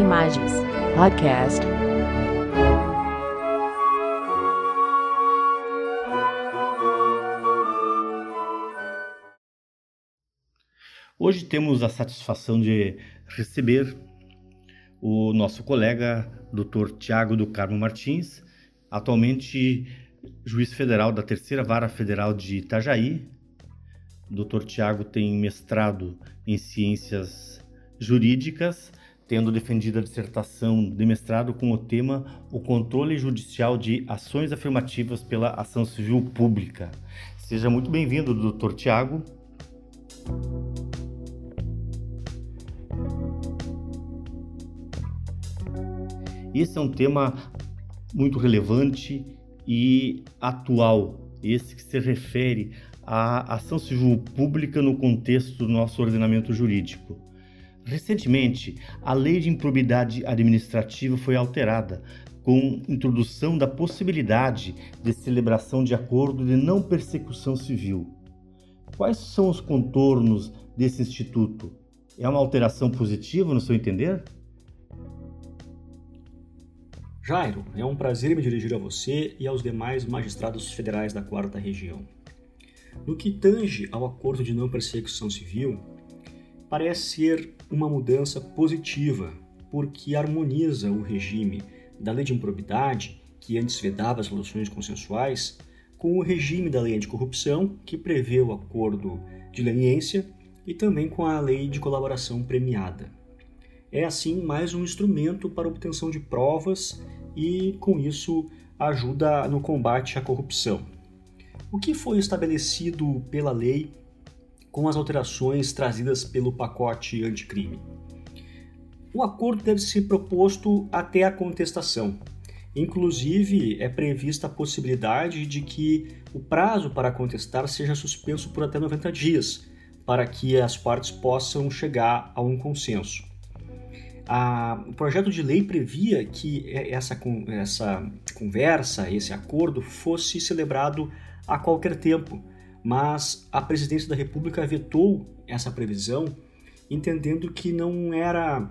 Imagens Podcast. Hoje temos a satisfação de receber o nosso colega Dr. Tiago do Carmo Martins, atualmente juiz federal da Terceira Vara Federal de Itajaí. O Dr. Tiago tem mestrado em Ciências Jurídicas, tendo defendido a dissertação de mestrado com o tema O controle judicial de ações afirmativas pela ação civil pública. Seja muito bem-vindo, Dr. Tiago. Esse é um tema muito relevante e atual, esse que se refere à ação civil pública no contexto do nosso ordenamento jurídico. Recentemente, a Lei de Improbidade Administrativa foi alterada, com introdução da possibilidade de celebração de acordo de não persecução civil. Quais são os contornos desse instituto? É uma alteração positiva, no seu entender? Jairo, é um prazer me dirigir a você e aos demais magistrados federais da Quarta Região. No que tange ao acordo de não persecução civil, parece ser uma mudança positiva, porque harmoniza o regime da lei de improbidade, que antes vedava as soluções consensuais, com o regime da lei anticorrupção, que prevê o acordo de leniência, e também com a lei de colaboração premiada é assim mais um instrumento para obtenção de provas e, com isso, ajuda no combate à corrupção. O que foi estabelecido pela lei com as alterações trazidas pelo pacote anticrime? O acordo deve ser proposto até a contestação. Inclusive, é prevista a possibilidade de que o prazo para contestar seja suspenso por até 90 dias, para que as partes possam chegar a um consenso. A, o projeto de lei previa que essa, essa conversa, esse acordo, fosse celebrado a qualquer tempo, mas a presidência da República vetou essa previsão, entendendo que não era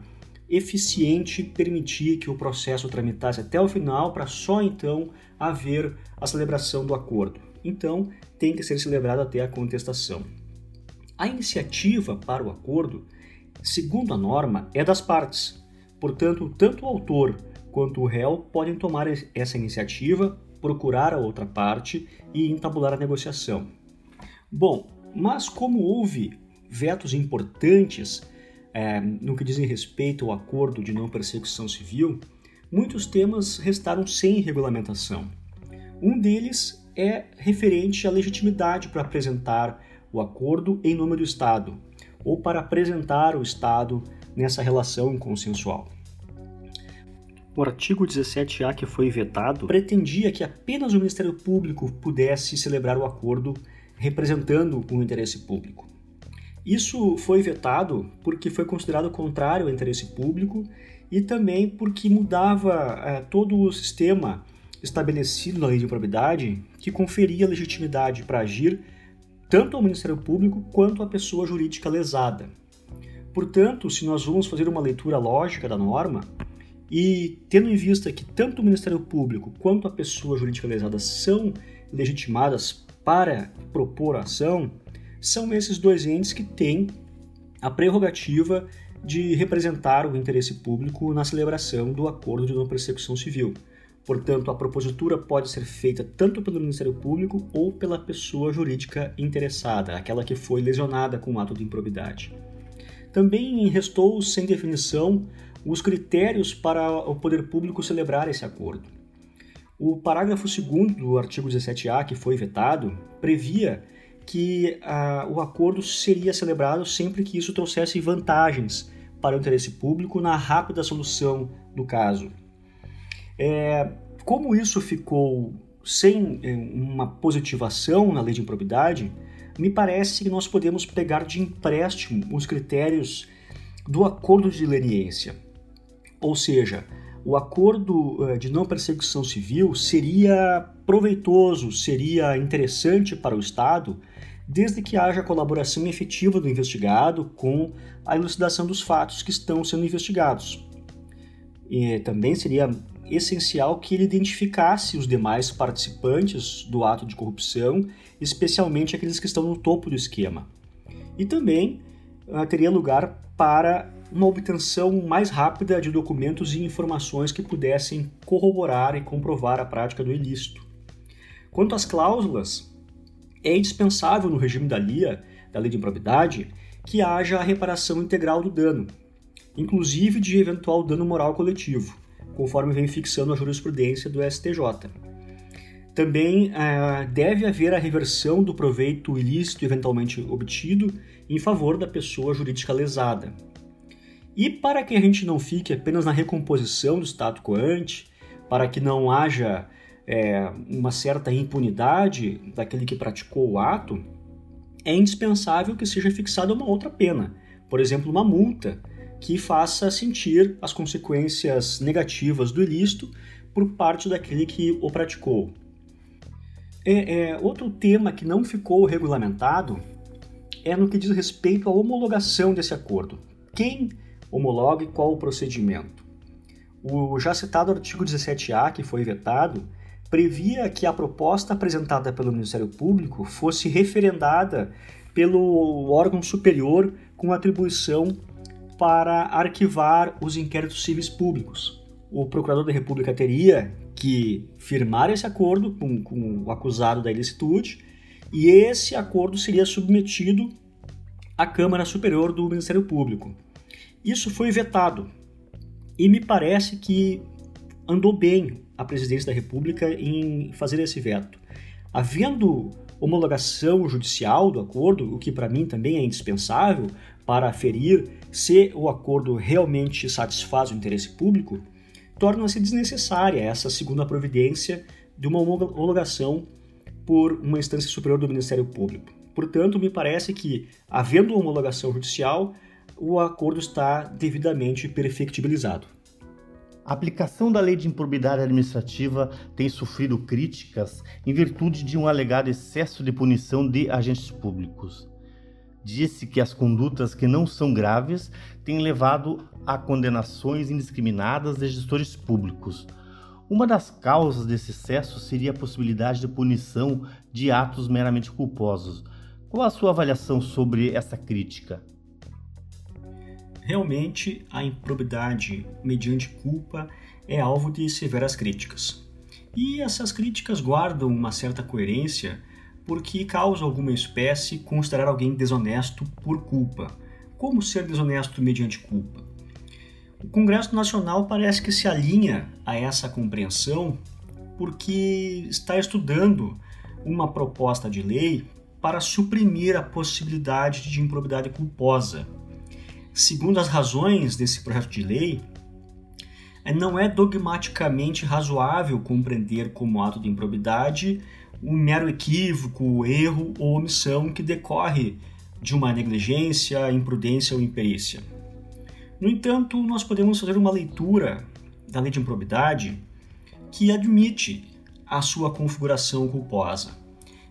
eficiente permitir que o processo tramitasse até o final para só então haver a celebração do acordo. Então, tem que ser celebrado até a contestação. A iniciativa para o acordo segundo a norma, é das partes. Portanto, tanto o autor quanto o réu podem tomar essa iniciativa, procurar a outra parte e entabular a negociação. Bom, mas como houve vetos importantes é, no que dizem respeito ao acordo de não persecução civil, muitos temas restaram sem regulamentação. Um deles é referente à legitimidade para apresentar o acordo em nome do Estado, ou para apresentar o Estado nessa relação consensual. O artigo 17A que foi vetado pretendia que apenas o Ministério Público pudesse celebrar o acordo representando o interesse público. Isso foi vetado porque foi considerado contrário ao interesse público e também porque mudava é, todo o sistema estabelecido na lei de improbidade que conferia legitimidade para agir tanto ao Ministério Público quanto à pessoa jurídica lesada. Portanto, se nós vamos fazer uma leitura lógica da norma, e tendo em vista que tanto o Ministério Público quanto a pessoa jurídica lesada são legitimadas para propor ação, são esses dois entes que têm a prerrogativa de representar o interesse público na celebração do acordo de não persecução civil. Portanto, a propositura pode ser feita tanto pelo Ministério Público ou pela pessoa jurídica interessada, aquela que foi lesionada com o ato de improbidade. Também restou sem definição os critérios para o poder público celebrar esse acordo. O parágrafo 2 do artigo 17A, que foi vetado, previa que ah, o acordo seria celebrado sempre que isso trouxesse vantagens para o interesse público na rápida solução do caso. É, como isso ficou sem é, uma positivação na lei de improbidade, me parece que nós podemos pegar de empréstimo os critérios do acordo de leniência. Ou seja, o acordo é, de não perseguição civil seria proveitoso, seria interessante para o Estado, desde que haja colaboração efetiva do investigado com a elucidação dos fatos que estão sendo investigados. e também seria essencial que ele identificasse os demais participantes do ato de corrupção, especialmente aqueles que estão no topo do esquema. E também uh, teria lugar para uma obtenção mais rápida de documentos e informações que pudessem corroborar e comprovar a prática do ilícito. Quanto às cláusulas, é indispensável no regime da LIA, da Lei de Improbidade, que haja a reparação integral do dano, inclusive de eventual dano moral coletivo, conforme vem fixando a jurisprudência do STJ. Também uh, deve haver a reversão do proveito ilícito eventualmente obtido em favor da pessoa jurídica lesada. E para que a gente não fique apenas na recomposição do status quo ante, para que não haja é, uma certa impunidade daquele que praticou o ato, é indispensável que seja fixada uma outra pena, por exemplo, uma multa, que faça sentir as consequências negativas do ilícito por parte daquele que o praticou. É, é, outro tema que não ficou regulamentado é no que diz respeito à homologação desse acordo. Quem homologa e qual o procedimento? O já citado artigo 17A, que foi vetado, previa que a proposta apresentada pelo Ministério Público fosse referendada pelo órgão superior com atribuição para arquivar os inquéritos civis públicos. O procurador da República teria que firmar esse acordo com, com o acusado da ilicitude e esse acordo seria submetido à Câmara Superior do Ministério Público. Isso foi vetado e me parece que andou bem a presidência da República em fazer esse veto. Havendo homologação judicial do acordo, o que para mim também é indispensável para aferir se o acordo realmente satisfaz o interesse público, torna-se desnecessária essa segunda providência de uma homologação por uma instância superior do Ministério Público. Portanto, me parece que, havendo homologação judicial, o acordo está devidamente perfectibilizado. A aplicação da lei de improbidade administrativa tem sofrido críticas em virtude de um alegado excesso de punição de agentes públicos. Disse que as condutas que não são graves têm levado a condenações indiscriminadas de gestores públicos. Uma das causas desse excesso seria a possibilidade de punição de atos meramente culposos. Qual a sua avaliação sobre essa crítica? Realmente, a improbidade mediante culpa é alvo de severas críticas. E essas críticas guardam uma certa coerência porque causa alguma espécie considerar alguém desonesto por culpa. Como ser desonesto mediante culpa? O Congresso Nacional parece que se alinha a essa compreensão porque está estudando uma proposta de lei para suprimir a possibilidade de improbidade culposa Segundo as razões desse projeto de lei, é, não é dogmaticamente razoável compreender como ato de improbidade um mero equívoco, erro ou omissão que decorre de uma negligência, imprudência ou imperícia. No entanto, nós podemos fazer uma leitura da lei de improbidade que admite a sua configuração culposa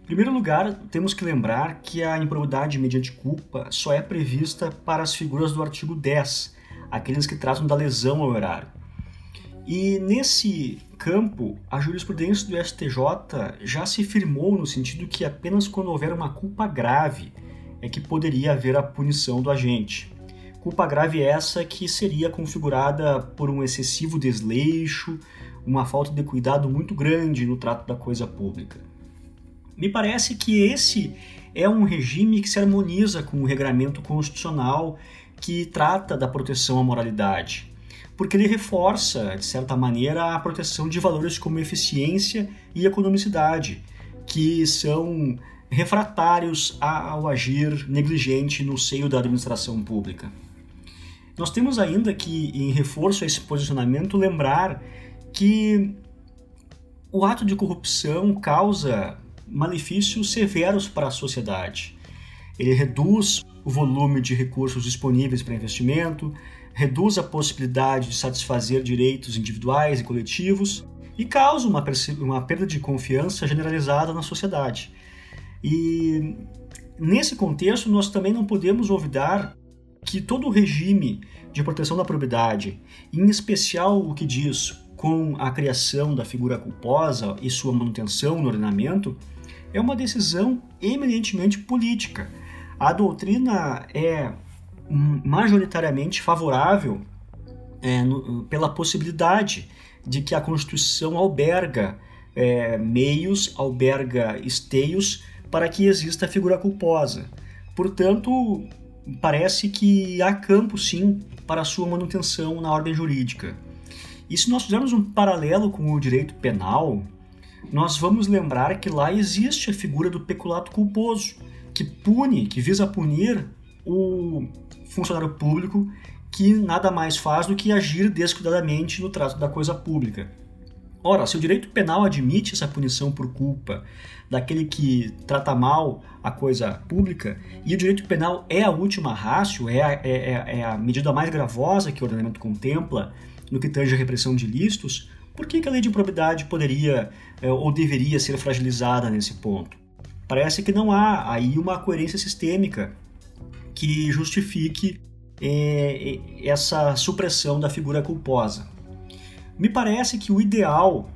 primeiro lugar, temos que lembrar que a improbidade mediante culpa só é prevista para as figuras do artigo 10, aqueles que tratam da lesão ao erário. E nesse campo, a jurisprudência do STJ já se firmou no sentido que apenas quando houver uma culpa grave é que poderia haver a punição do agente. Culpa grave essa que seria configurada por um excessivo desleixo, uma falta de cuidado muito grande no trato da coisa pública. Me parece que esse é um regime que se harmoniza com o regramento constitucional que trata da proteção à moralidade, porque ele reforça, de certa maneira, a proteção de valores como eficiência e economicidade, que são refratários ao agir negligente no seio da administração pública. Nós temos ainda que, em reforço a esse posicionamento, lembrar que o ato de corrupção causa malefícios severos para a sociedade. Ele reduz o volume de recursos disponíveis para investimento, reduz a possibilidade de satisfazer direitos individuais e coletivos e causa uma, uma perda de confiança generalizada na sociedade. E nesse contexto, nós também não podemos olvidar que todo o regime de proteção da probidade, em especial o que diz com a criação da figura culposa e sua manutenção no ordenamento, é uma decisão eminentemente política. A doutrina é majoritariamente favorável é, no, pela possibilidade de que a Constituição alberga é, meios, alberga esteios para que exista a figura culposa. Portanto, parece que há campo sim para sua manutenção na ordem jurídica. E se nós fizermos um paralelo com o direito penal, nós vamos lembrar que lá existe a figura do peculato culposo, que pune, que visa punir o funcionário público que nada mais faz do que agir descuidadamente no trato da coisa pública. Ora, se o direito penal admite essa punição por culpa daquele que trata mal a coisa pública, e o direito penal é a última rácio, é a, é, é, é a medida mais gravosa que o ordenamento contempla no que tange a repressão de ilícitos, por que, que a lei de improbidade poderia é, ou deveria ser fragilizada nesse ponto? Parece que não há aí uma coerência sistêmica que justifique é, essa supressão da figura culposa. Me parece que o ideal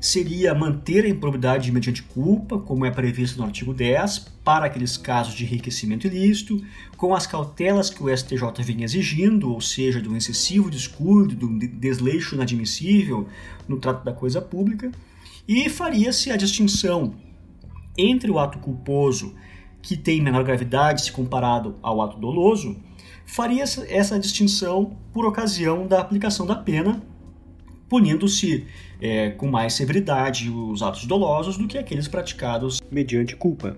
seria manter a improbidade mediante culpa, como é previsto no artigo 10, para aqueles casos de enriquecimento ilícito, com as cautelas que o STJ vinha exigindo, ou seja, do excessivo descuido, do desleixo inadmissível no trato da coisa pública, e faria-se a distinção entre o ato culposo, que tem menor gravidade se comparado ao ato doloso, faria essa distinção por ocasião da aplicação da pena punindo-se é, com mais severidade os atos dolosos do que aqueles praticados mediante culpa.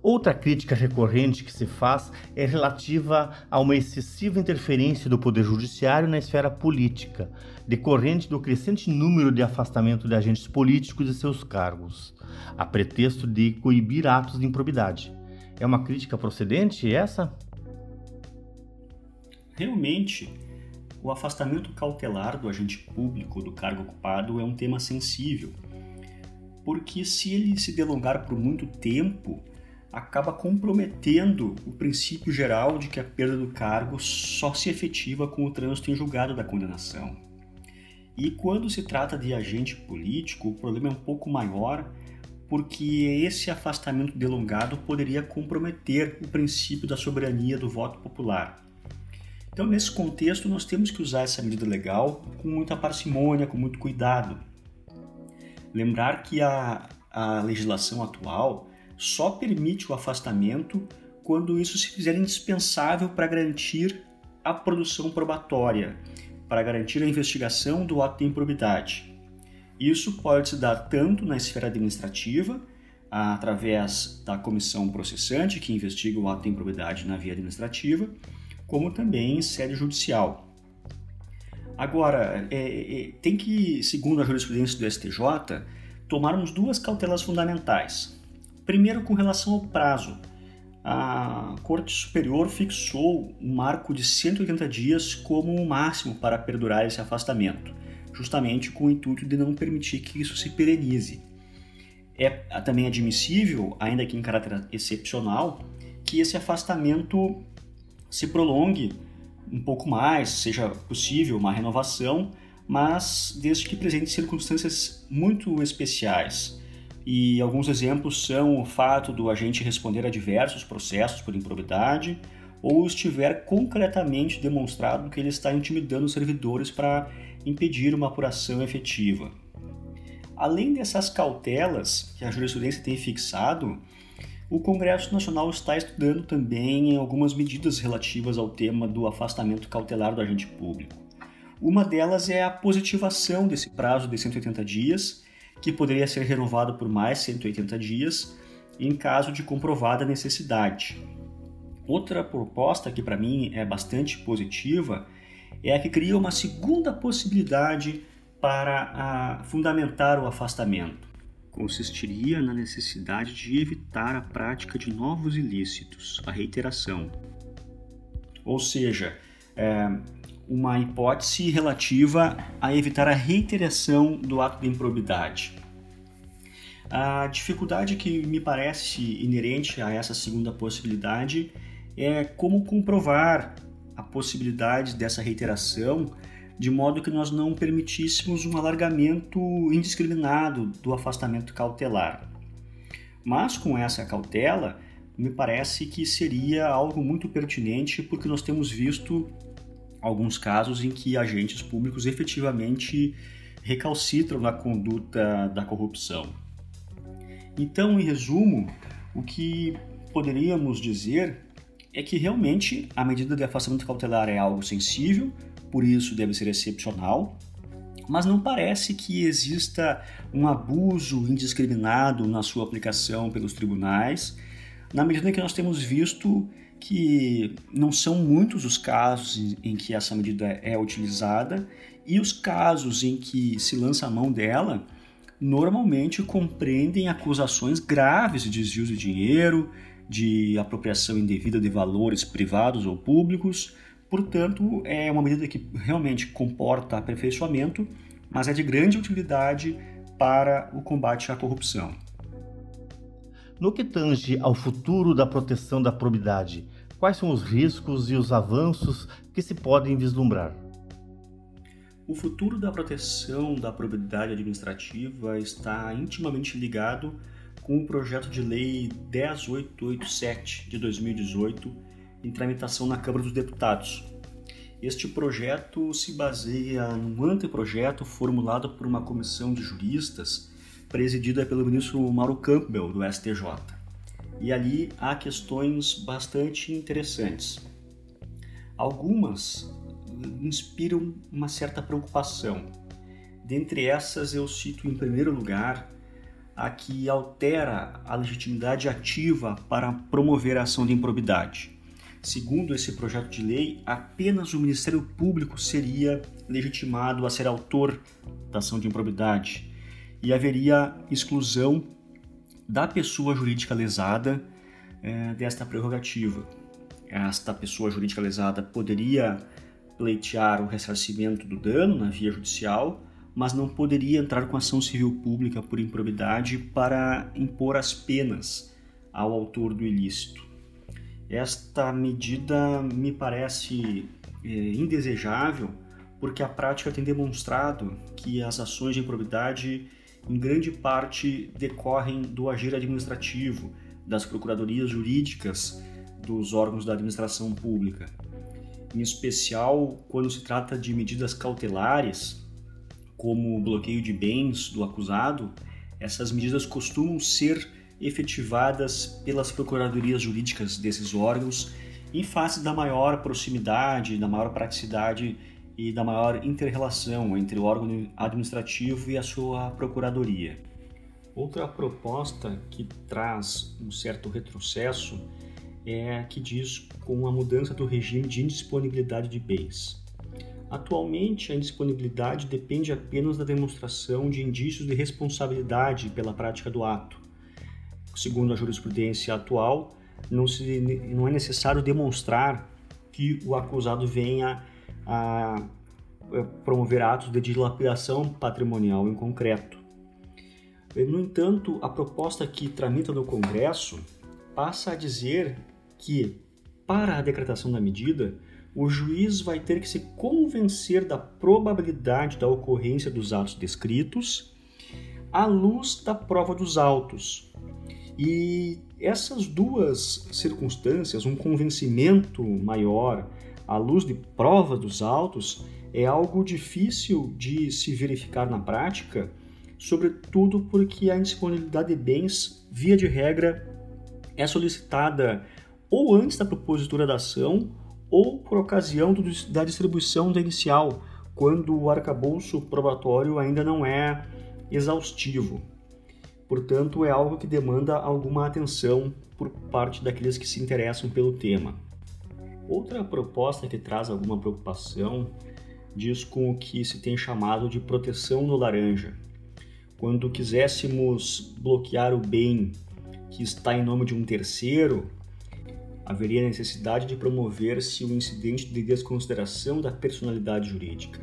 Outra crítica recorrente que se faz é relativa a uma excessiva interferência do Poder Judiciário na esfera política, decorrente do crescente número de afastamento de agentes políticos de seus cargos, a pretexto de coibir atos de improbidade. É uma crítica procedente essa? Realmente, o afastamento cautelar do agente público do cargo ocupado é um tema sensível, porque se ele se delongar por muito tempo, acaba comprometendo o princípio geral de que a perda do cargo só se efetiva com o trânsito em julgado da condenação. E quando se trata de agente político, o problema é um pouco maior, porque esse afastamento delongado poderia comprometer o princípio da soberania do voto popular. Então, nesse contexto, nós temos que usar essa medida legal com muita parcimônia, com muito cuidado. Lembrar que a, a legislação atual só permite o afastamento quando isso se fizer indispensável para garantir a produção probatória, para garantir a investigação do ato de improbidade. Isso pode se dar tanto na esfera administrativa, através da comissão processante que investiga o ato de improbidade na via administrativa, como também em sede judicial. Agora, é, é, tem que, segundo a jurisprudência do STJ, tomarmos duas cautelas fundamentais. Primeiro, com relação ao prazo. A Corte Superior fixou um marco de 180 dias como o máximo para perdurar esse afastamento, justamente com o intuito de não permitir que isso se perenize. É também admissível, ainda que em caráter excepcional, que esse afastamento se prolongue um pouco mais, seja possível uma renovação, mas desde que presente circunstâncias muito especiais. E alguns exemplos são o fato do agente responder a diversos processos por improbidade ou estiver concretamente demonstrado que ele está intimidando os servidores para impedir uma apuração efetiva. Além dessas cautelas que a jurisprudência tem fixado, o Congresso Nacional está estudando também algumas medidas relativas ao tema do afastamento cautelar do agente público. Uma delas é a positivação desse prazo de 180 dias, que poderia ser renovado por mais 180 dias em caso de comprovada necessidade. Outra proposta que para mim é bastante positiva é a que cria uma segunda possibilidade para fundamentar o afastamento consistiria na necessidade de evitar a prática de novos ilícitos, a reiteração. Ou seja, é uma hipótese relativa a evitar a reiteração do ato de improbidade. A dificuldade que me parece inerente a essa segunda possibilidade é como comprovar a possibilidade dessa reiteração de modo que nós não permitíssemos um alargamento indiscriminado do afastamento cautelar. Mas com essa cautela, me parece que seria algo muito pertinente, porque nós temos visto alguns casos em que agentes públicos efetivamente recalcitram na conduta da corrupção. Então, em resumo, o que poderíamos dizer é que realmente a medida de afastamento cautelar é algo sensível, por isso deve ser excepcional, mas não parece que exista um abuso indiscriminado na sua aplicação pelos tribunais, na medida que nós temos visto que não são muitos os casos em que essa medida é utilizada e os casos em que se lança a mão dela normalmente compreendem acusações graves de desvio de dinheiro, de apropriação indevida de valores privados ou públicos. Portanto, é uma medida que realmente comporta aperfeiçoamento, mas é de grande utilidade para o combate à corrupção. No que tange ao futuro da proteção da probidade, quais são os riscos e os avanços que se podem vislumbrar? O futuro da proteção da probidade administrativa está intimamente ligado com o projeto de lei 10887 de 2018 em tramitação na Câmara dos Deputados. Este projeto se baseia num anteprojeto formulado por uma comissão de juristas presidida pelo ministro Mauro Campbell, do STJ. E ali há questões bastante interessantes. Algumas inspiram uma certa preocupação. Dentre essas, eu cito em primeiro lugar a que altera a legitimidade ativa para promover a ação de improbidade. Segundo esse projeto de lei, apenas o Ministério Público seria legitimado a ser autor da ação de improbidade e haveria exclusão da pessoa jurídica lesada é, desta prerrogativa. Esta pessoa jurídica lesada poderia pleitear o ressarcimento do dano na via judicial, mas não poderia entrar com ação civil pública por improbidade para impor as penas ao autor do ilícito. Esta medida me parece é, indesejável porque a prática tem demonstrado que as ações de improbidade em grande parte decorrem do agir administrativo, das procuradorias jurídicas dos órgãos da administração pública. Em especial quando se trata de medidas cautelares, como o bloqueio de bens do acusado, essas medidas costumam ser efetivadas pelas procuradorias jurídicas desses órgãos em face da maior proximidade, da maior praticidade e da maior interrelação entre o órgão administrativo e a sua procuradoria. Outra proposta que traz um certo retrocesso é a que diz com a mudança do regime de indisponibilidade de bens. Atualmente, a indisponibilidade depende apenas da demonstração de indícios de responsabilidade pela prática do ato. Segundo a jurisprudência atual, não, se, não é necessário demonstrar que o acusado venha a promover atos de dilapidação patrimonial em concreto. No entanto, a proposta que tramita no Congresso passa a dizer que, para a decretação da medida, o juiz vai ter que se convencer da probabilidade da ocorrência dos atos descritos à luz da prova dos autos. E essas duas circunstâncias, um convencimento maior à luz de prova dos autos, é algo difícil de se verificar na prática, sobretudo porque a indisponibilidade de bens, via de regra, é solicitada ou antes da propositura da ação ou por ocasião do, da distribuição da inicial, quando o arcabouço probatório ainda não é exaustivo. Portanto, é algo que demanda alguma atenção por parte daqueles que se interessam pelo tema. Outra proposta que traz alguma preocupação diz com o que se tem chamado de proteção no laranja. Quando quiséssemos bloquear o bem que está em nome de um terceiro, haveria necessidade de promover-se o um incidente de desconsideração da personalidade jurídica.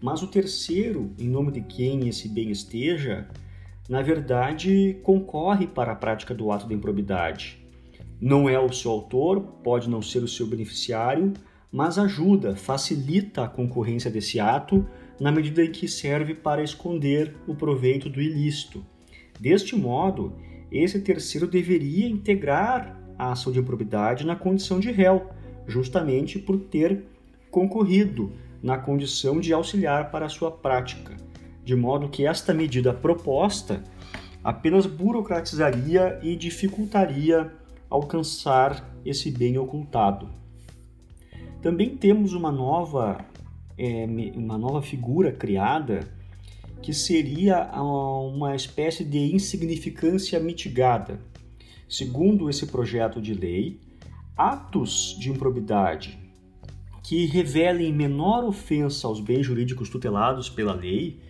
Mas o terceiro, em nome de quem esse bem esteja, na verdade concorre para a prática do ato da improbidade. Não é o seu autor, pode não ser o seu beneficiário, mas ajuda, facilita a concorrência desse ato na medida em que serve para esconder o proveito do ilícito. Deste modo, esse terceiro deveria integrar a ação de improbidade na condição de réu, justamente por ter concorrido na condição de auxiliar para a sua prática, de modo que esta medida proposta apenas burocratizaria e dificultaria alcançar esse bem ocultado. Também temos uma nova, é, uma nova figura criada que seria uma espécie de insignificância mitigada. Segundo esse projeto de lei, atos de improbidade que revelem menor ofensa aos bens jurídicos tutelados pela lei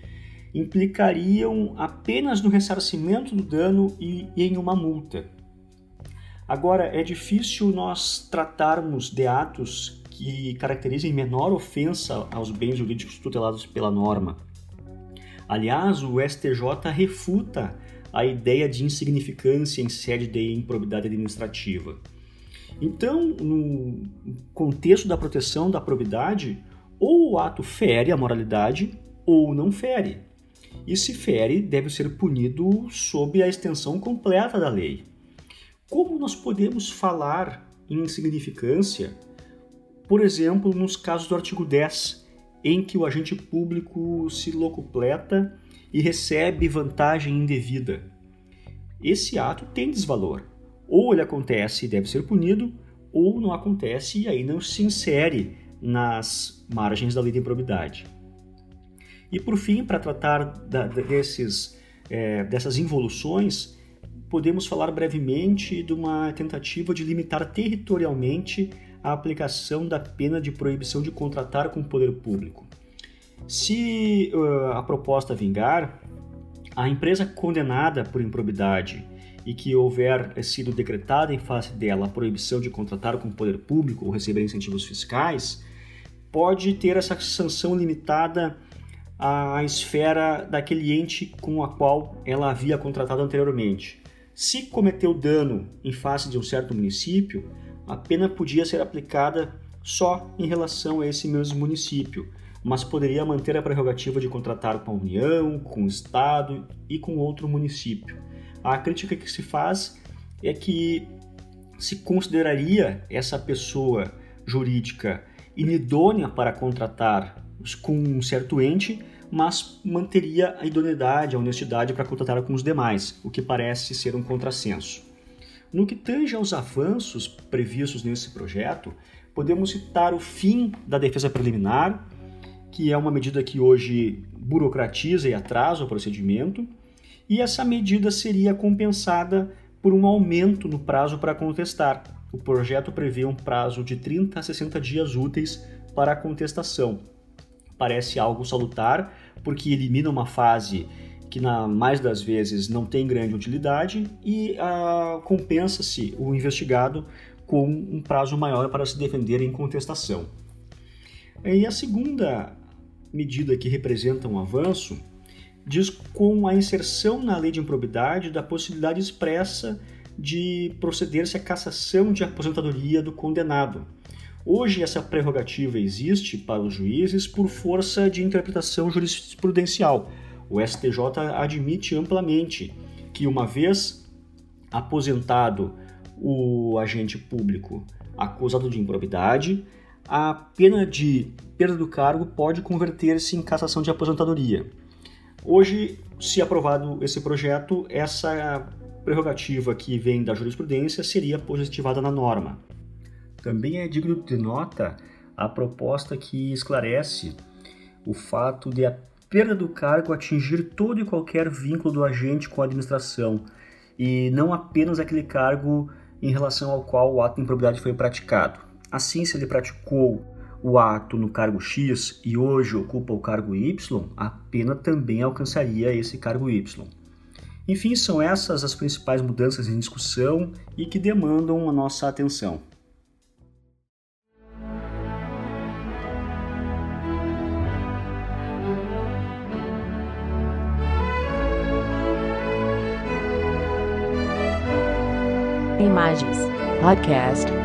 implicariam apenas no ressarcimento do dano e, em uma multa. Agora, é difícil nós tratarmos de atos que caracterizem menor ofensa aos bens jurídicos tutelados pela norma. Aliás, o STJ refuta a ideia de insignificância em sede de improbidade administrativa. Então, no contexto da proteção da probidade, ou o ato fere a moralidade ou não fere. E se fere, deve ser punido sob a extensão completa da lei. Como nós podemos falar em insignificância, por exemplo, nos casos do artigo 10, em que o agente público se locupleta e recebe vantagem indevida? Esse ato tem desvalor. Ou ele acontece e deve ser punido, ou não acontece e aí não se insere nas margens da lei de improbidade. E por fim, para tratar da, desses, é, dessas involuções, podemos falar brevemente de uma tentativa de limitar territorialmente a aplicação da pena de proibição de contratar com o poder público. Se uh, a proposta vingar, a empresa condenada por improbidade e que houver sido decretada em face dela a proibição de contratar com o poder público ou receber incentivos fiscais, pode ter essa sanção limitada à esfera daquele ente com a qual ela havia contratado anteriormente. Se cometeu dano em face de um certo município, a pena podia ser aplicada só em relação a esse mesmo município, mas poderia manter a prerrogativa de contratar com a União, com o Estado e com outro município. A crítica que se faz é que se consideraria essa pessoa jurídica inidônea para contratar com um certo ente, mas manteria a idoneidade, a honestidade para contratar com os demais, o que parece ser um contrassenso. No que tange aos avanços previstos nesse projeto, podemos citar o fim da defesa preliminar, que é uma medida que hoje burocratiza e atrasa o procedimento, e essa medida seria compensada por um aumento no prazo para contestar. O projeto prevê um prazo de 30 a 60 dias úteis para a contestação. Parece algo salutar, porque elimina uma fase que na mais das vezes não tem grande utilidade e ah, compensa-se o investigado com um prazo maior para se defender em contestação. E a segunda medida que representa um avanço diz com a inserção na lei de improbidade da possibilidade expressa de proceder-se à cassação de aposentadoria do condenado. Hoje, essa prerrogativa existe para os juízes por força de interpretação jurisprudencial. O STJ admite amplamente que, uma vez aposentado o agente público acusado de improbidade, a pena de perda do cargo pode converter-se em cassação de aposentadoria. Hoje, se aprovado esse projeto, essa prerrogativa que vem da jurisprudência seria positivada na norma. Também é digno de nota a proposta que esclarece o fato de a perda do cargo atingir todo e qualquer vínculo do agente com a administração e não apenas aquele cargo em relação ao qual o ato de improbidade foi praticado. Assim, se ele praticou o ato no cargo X e hoje ocupa o cargo Y, a pena também alcançaria esse cargo Y. Enfim, são essas as principais mudanças em discussão e que demandam a nossa atenção. Imagens. Podcast